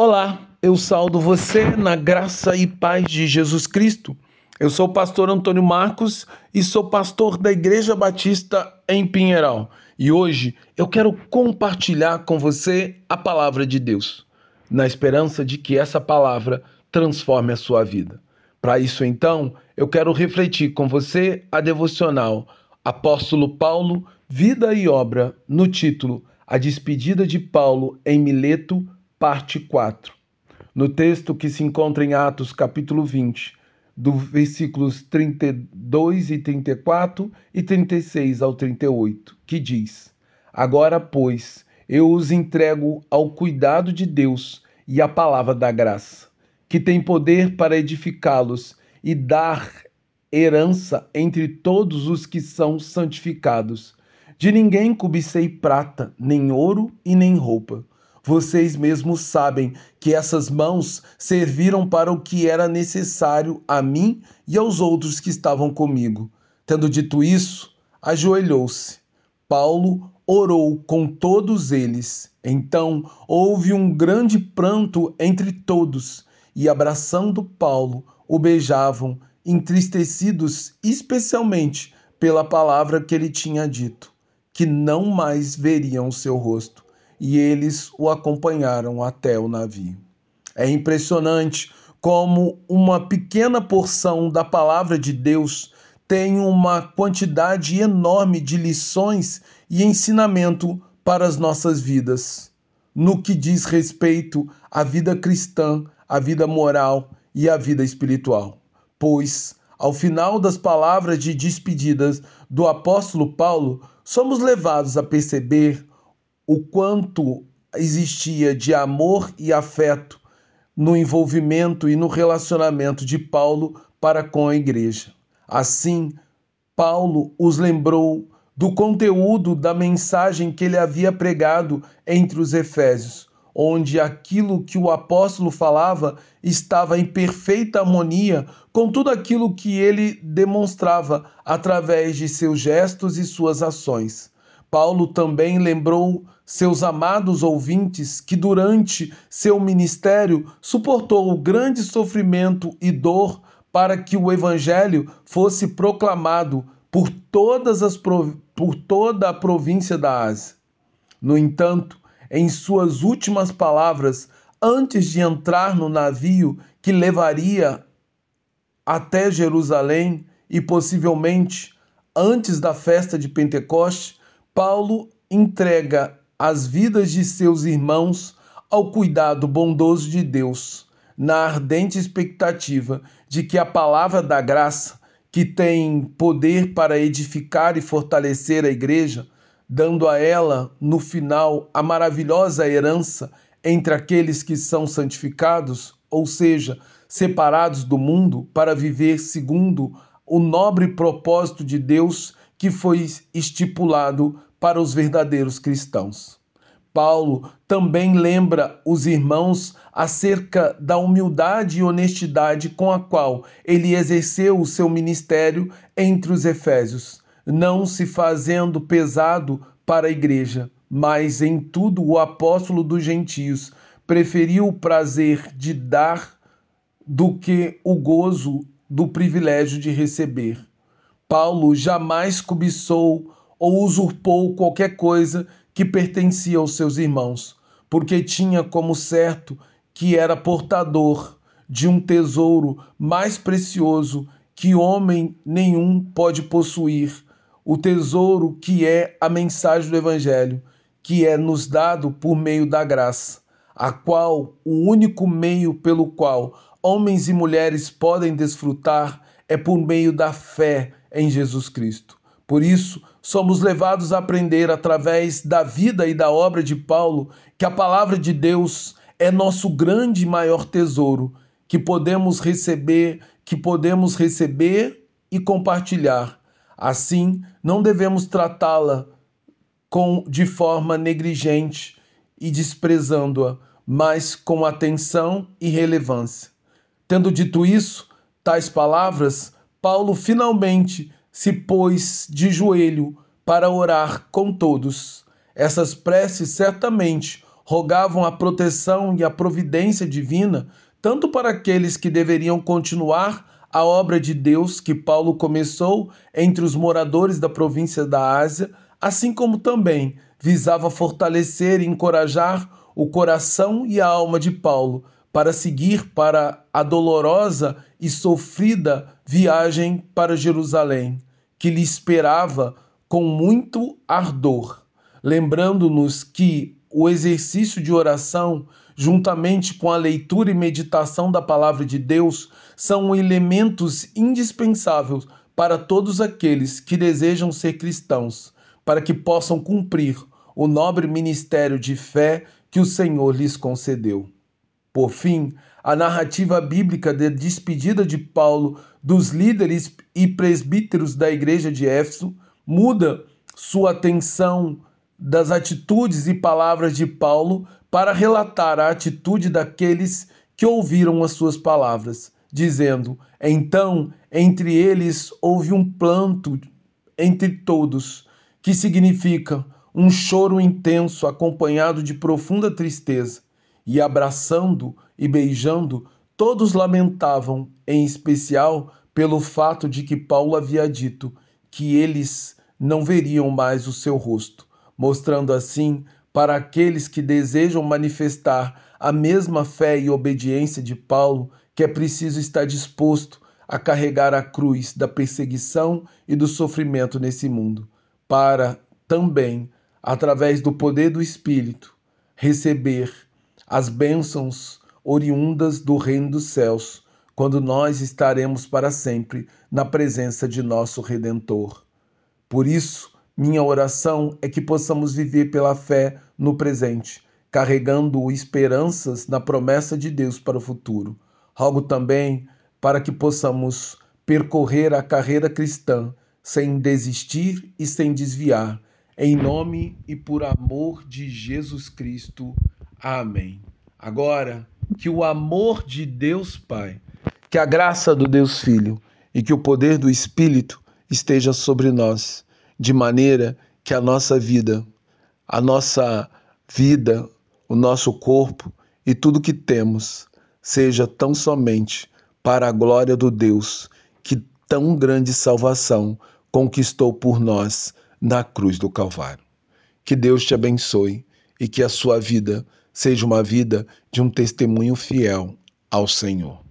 Olá, eu saldo você na graça e paz de Jesus Cristo. Eu sou o pastor Antônio Marcos e sou pastor da Igreja Batista em Pinheiral. E hoje eu quero compartilhar com você a palavra de Deus, na esperança de que essa palavra transforme a sua vida. Para isso, então, eu quero refletir com você a devocional Apóstolo Paulo, Vida e Obra, no título A Despedida de Paulo em Mileto parte 4. No texto que se encontra em Atos, capítulo 20, do versículos 32 e 34 e 36 ao 38, que diz: Agora, pois, eu os entrego ao cuidado de Deus e à palavra da graça, que tem poder para edificá-los e dar herança entre todos os que são santificados. De ninguém cobicei prata, nem ouro e nem roupa vocês mesmos sabem que essas mãos serviram para o que era necessário a mim e aos outros que estavam comigo. Tendo dito isso, ajoelhou-se. Paulo orou com todos eles. Então houve um grande pranto entre todos, e abraçando Paulo, o beijavam, entristecidos especialmente pela palavra que ele tinha dito, que não mais veriam o seu rosto e eles o acompanharam até o navio. É impressionante como uma pequena porção da palavra de Deus tem uma quantidade enorme de lições e ensinamento para as nossas vidas, no que diz respeito à vida cristã, à vida moral e à vida espiritual. Pois, ao final das palavras de despedidas do apóstolo Paulo, somos levados a perceber o quanto existia de amor e afeto no envolvimento e no relacionamento de Paulo para com a igreja. Assim, Paulo os lembrou do conteúdo da mensagem que ele havia pregado entre os Efésios, onde aquilo que o apóstolo falava estava em perfeita harmonia com tudo aquilo que ele demonstrava através de seus gestos e suas ações. Paulo também lembrou seus amados ouvintes que durante seu ministério suportou o grande sofrimento e dor para que o evangelho fosse proclamado por todas as por toda a província da Ásia. No entanto, em suas últimas palavras, antes de entrar no navio que levaria até Jerusalém e possivelmente antes da festa de Pentecoste, Paulo entrega as vidas de seus irmãos ao cuidado bondoso de Deus, na ardente expectativa de que a palavra da graça, que tem poder para edificar e fortalecer a igreja, dando a ela, no final, a maravilhosa herança entre aqueles que são santificados, ou seja, separados do mundo para viver segundo o nobre propósito de Deus que foi estipulado para os verdadeiros cristãos. Paulo também lembra os irmãos acerca da humildade e honestidade com a qual ele exerceu o seu ministério entre os Efésios, não se fazendo pesado para a igreja, mas em tudo o apóstolo dos gentios preferiu o prazer de dar do que o gozo do privilégio de receber. Paulo jamais cobiçou ou usurpou qualquer coisa que pertencia aos seus irmãos, porque tinha como certo que era portador de um tesouro mais precioso que homem nenhum pode possuir, o tesouro que é a mensagem do Evangelho, que é nos dado por meio da graça, a qual o único meio pelo qual homens e mulheres podem desfrutar é por meio da fé em Jesus Cristo. Por isso, somos levados a aprender através da vida e da obra de Paulo que a palavra de Deus é nosso grande e maior tesouro, que podemos receber, que podemos receber e compartilhar. Assim, não devemos tratá-la com de forma negligente e desprezando-a, mas com atenção e relevância. Tendo dito isso, tais palavras, Paulo finalmente se pôs de joelho para orar com todos. Essas preces certamente rogavam a proteção e a providência divina, tanto para aqueles que deveriam continuar a obra de Deus que Paulo começou entre os moradores da província da Ásia, assim como também visava fortalecer e encorajar o coração e a alma de Paulo para seguir para a dolorosa e sofrida viagem para Jerusalém, que lhe esperava com muito ardor, lembrando-nos que o exercício de oração, juntamente com a leitura e meditação da palavra de Deus, são elementos indispensáveis para todos aqueles que desejam ser cristãos, para que possam cumprir o nobre ministério de fé que o Senhor lhes concedeu. Por fim, a narrativa bíblica de despedida de Paulo dos líderes e presbíteros da igreja de Éfeso muda sua atenção das atitudes e palavras de Paulo para relatar a atitude daqueles que ouviram as suas palavras, dizendo: Então, entre eles houve um planto entre todos, que significa um choro intenso acompanhado de profunda tristeza, e abraçando e beijando, todos lamentavam, em especial pelo fato de que Paulo havia dito que eles não veriam mais o seu rosto mostrando assim para aqueles que desejam manifestar a mesma fé e obediência de Paulo que é preciso estar disposto a carregar a cruz da perseguição e do sofrimento nesse mundo, para também, através do poder do Espírito, receber as bênçãos oriundas do reino dos céus, quando nós estaremos para sempre na presença de nosso Redentor. Por isso, minha oração é que possamos viver pela fé no presente, carregando esperanças na promessa de Deus para o futuro. Rogo também para que possamos percorrer a carreira cristã sem desistir e sem desviar. Em nome e por amor de Jesus Cristo. Amém. Agora, que o amor de Deus Pai, que a graça do Deus Filho e que o poder do Espírito esteja sobre nós de maneira que a nossa vida, a nossa vida, o nosso corpo e tudo que temos seja tão somente para a glória do Deus que tão grande salvação conquistou por nós na cruz do Calvário. Que Deus te abençoe e que a sua vida seja uma vida de um testemunho fiel ao Senhor.